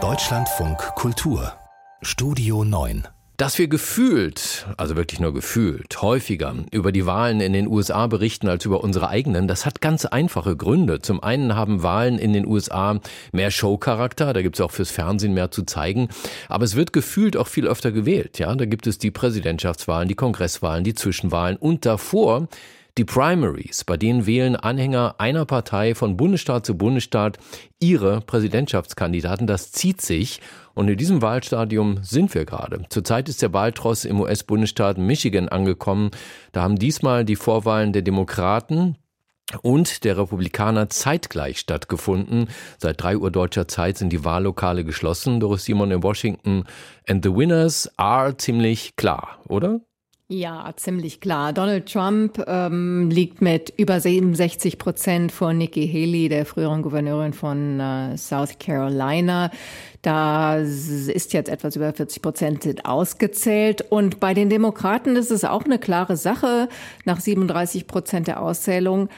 Deutschlandfunk Kultur Studio 9 dass wir gefühlt, also wirklich nur gefühlt, häufiger über die Wahlen in den USA berichten als über unsere eigenen, das hat ganz einfache Gründe. Zum einen haben Wahlen in den USA mehr Showcharakter, da gibt es auch fürs Fernsehen mehr zu zeigen, aber es wird gefühlt auch viel öfter gewählt. Ja, da gibt es die Präsidentschaftswahlen, die Kongresswahlen, die Zwischenwahlen und davor die Primaries, bei denen wählen Anhänger einer Partei von Bundesstaat zu Bundesstaat ihre Präsidentschaftskandidaten. Das zieht sich. Und in diesem Wahlstadium sind wir gerade. Zurzeit ist der Wahltross im US-Bundesstaat Michigan angekommen. Da haben diesmal die Vorwahlen der Demokraten und der Republikaner zeitgleich stattgefunden. Seit drei Uhr deutscher Zeit sind die Wahllokale geschlossen. Doris Simon in Washington. And the winners are ziemlich klar, oder? Ja, ziemlich klar. Donald Trump ähm, liegt mit über 67 Prozent vor Nikki Haley, der früheren Gouverneurin von äh, South Carolina. Da ist jetzt etwas über 40 Prozent ausgezählt. Und bei den Demokraten ist es auch eine klare Sache. Nach 37 Prozent der Auszählung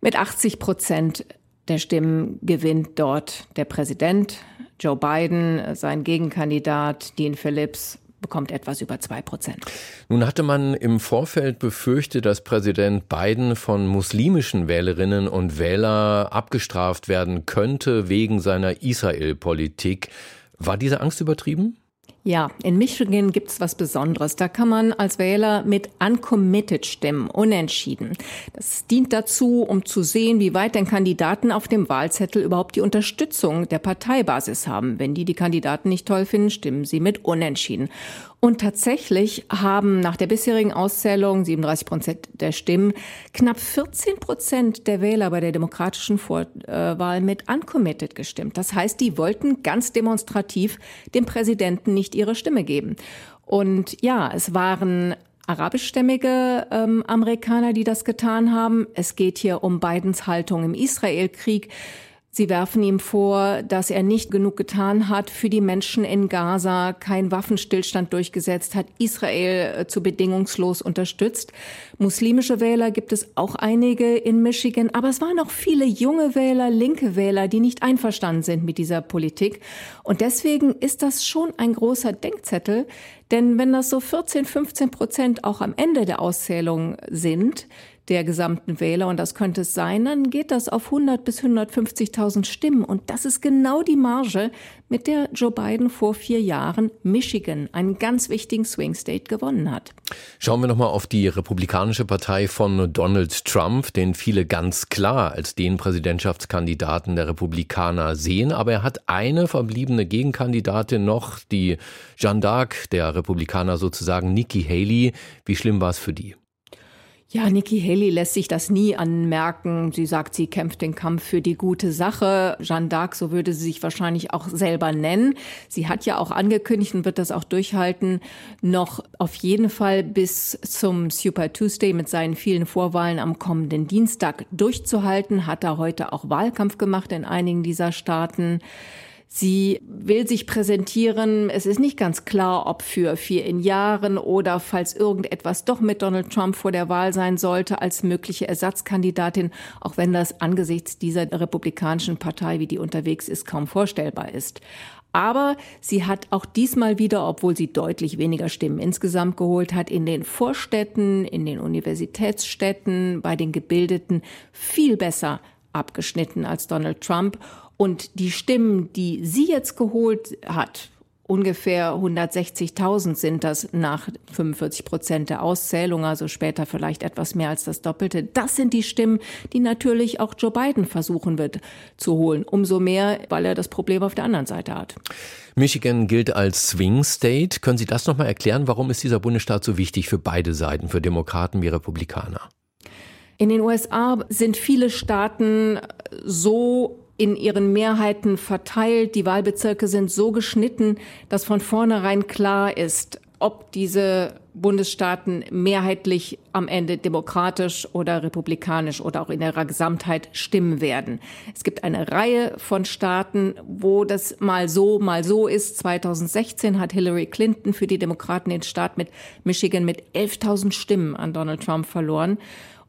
mit 80 Prozent der Stimmen gewinnt dort der Präsident Joe Biden, sein Gegenkandidat Dean Phillips bekommt etwas über zwei Prozent. Nun hatte man im Vorfeld befürchtet, dass Präsident Biden von muslimischen Wählerinnen und Wählern abgestraft werden könnte wegen seiner Israel-Politik. War diese Angst übertrieben? Ja, in Michigan gibt's was Besonderes. Da kann man als Wähler mit uncommitted stimmen, unentschieden. Das dient dazu, um zu sehen, wie weit denn Kandidaten auf dem Wahlzettel überhaupt die Unterstützung der Parteibasis haben. Wenn die die Kandidaten nicht toll finden, stimmen sie mit unentschieden. Und tatsächlich haben nach der bisherigen Auszählung 37 Prozent der Stimmen knapp 14 Prozent der Wähler bei der demokratischen Vorwahl mit uncommitted gestimmt. Das heißt, die wollten ganz demonstrativ dem Präsidenten nicht ihre Stimme geben. Und ja, es waren arabischstämmige ähm, Amerikaner, die das getan haben. Es geht hier um Bidens Haltung im Israelkrieg. Sie werfen ihm vor, dass er nicht genug getan hat für die Menschen in Gaza, keinen Waffenstillstand durchgesetzt hat, Israel äh, zu bedingungslos unterstützt. Muslimische Wähler gibt es auch einige in Michigan, aber es waren auch viele junge Wähler, linke Wähler, die nicht einverstanden sind mit dieser Politik. Und deswegen ist das schon ein großer Denkzettel, denn wenn das so 14, 15 Prozent auch am Ende der Auszählung sind, der gesamten Wähler, und das könnte es sein, dann geht das auf 100 bis 150.000 Stimmen. Und das ist genau die Marge, mit der Joe Biden vor vier Jahren Michigan, einen ganz wichtigen Swing State, gewonnen hat. Schauen wir nochmal auf die Republikanische Partei von Donald Trump, den viele ganz klar als den Präsidentschaftskandidaten der Republikaner sehen. Aber er hat eine verbliebene Gegenkandidatin noch, die Jeanne d'Arc der Republikaner sozusagen, Nikki Haley. Wie schlimm war es für die? Ja, Nikki Haley lässt sich das nie anmerken. Sie sagt, sie kämpft den Kampf für die gute Sache. Jeanne d'Arc, so würde sie sich wahrscheinlich auch selber nennen. Sie hat ja auch angekündigt und wird das auch durchhalten, noch auf jeden Fall bis zum Super Tuesday mit seinen vielen Vorwahlen am kommenden Dienstag durchzuhalten. Hat er heute auch Wahlkampf gemacht in einigen dieser Staaten. Sie will sich präsentieren. Es ist nicht ganz klar, ob für vier in Jahren oder falls irgendetwas doch mit Donald Trump vor der Wahl sein sollte als mögliche Ersatzkandidatin, auch wenn das angesichts dieser republikanischen Partei, wie die unterwegs ist, kaum vorstellbar ist. Aber sie hat auch diesmal wieder, obwohl sie deutlich weniger Stimmen insgesamt geholt hat, in den Vorstädten, in den Universitätsstädten, bei den Gebildeten viel besser abgeschnitten als Donald Trump. Und die Stimmen, die sie jetzt geholt hat, ungefähr 160.000 sind das nach 45 Prozent der Auszählung, also später vielleicht etwas mehr als das Doppelte. Das sind die Stimmen, die natürlich auch Joe Biden versuchen wird zu holen. Umso mehr, weil er das Problem auf der anderen Seite hat. Michigan gilt als Swing State. Können Sie das nochmal erklären? Warum ist dieser Bundesstaat so wichtig für beide Seiten, für Demokraten wie Republikaner? In den USA sind viele Staaten so in ihren Mehrheiten verteilt. Die Wahlbezirke sind so geschnitten, dass von vornherein klar ist, ob diese Bundesstaaten mehrheitlich am Ende demokratisch oder republikanisch oder auch in ihrer Gesamtheit stimmen werden. Es gibt eine Reihe von Staaten, wo das mal so, mal so ist. 2016 hat Hillary Clinton für die Demokraten den Staat mit Michigan mit 11.000 Stimmen an Donald Trump verloren.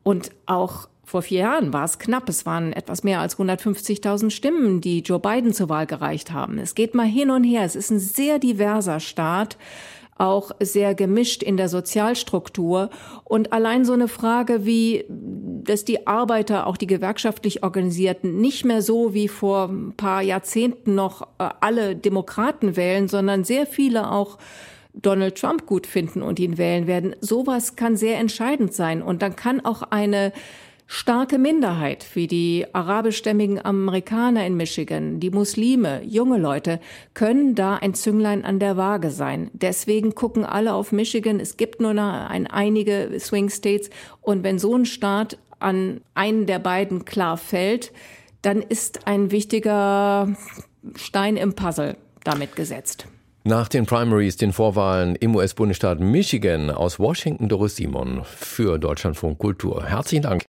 Und auch Vor vier Jahren war es knapp. Es waren etwas mehr als 150.000 Stimmen, die Joe Biden zur Wahl gereicht haben. Es geht mal hin und her. Es ist ein sehr diverser Staat auch sehr gemischt in der Sozialstruktur. Und allein so eine Frage wie, dass die Arbeiter, auch die gewerkschaftlich Organisierten, nicht mehr so wie vor ein paar Jahrzehnten noch äh, alle Demokraten wählen, sondern sehr viele auch Donald Trump gut finden und ihn wählen werden. Sowas kann sehr entscheidend sein. Und dann kann auch eine starke Minderheit wie die arabischstämmigen Amerikaner in Michigan, die Muslime, junge Leute, können da ein Zünglein an der Waage sein. Deswegen gucken alle auf Michigan. Es gibt nur noch ein, einige Swing States. Und wenn so ein Staat an einen der beiden klar fällt, dann ist ein wichtiger Stein im Puzzle damit gesetzt. Nach den Primaries, den Vorwahlen im US-Bundesstaat Michigan aus Washington, Doris Simon für Deutschlandfunk Kultur. Herzlichen Dank.